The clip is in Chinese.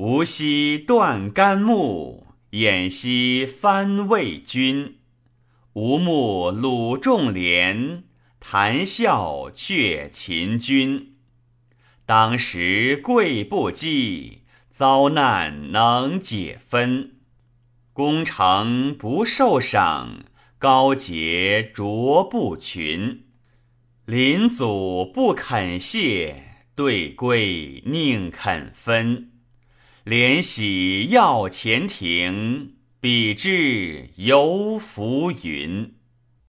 吾夕断干木，偃夕翻魏军。吴目鲁仲连，谈笑却秦军。当时贵不羁，遭难能解分。功成不受赏，高洁卓不群。临祖不肯谢，对归宁肯分。怜喜要前庭，比之犹浮云。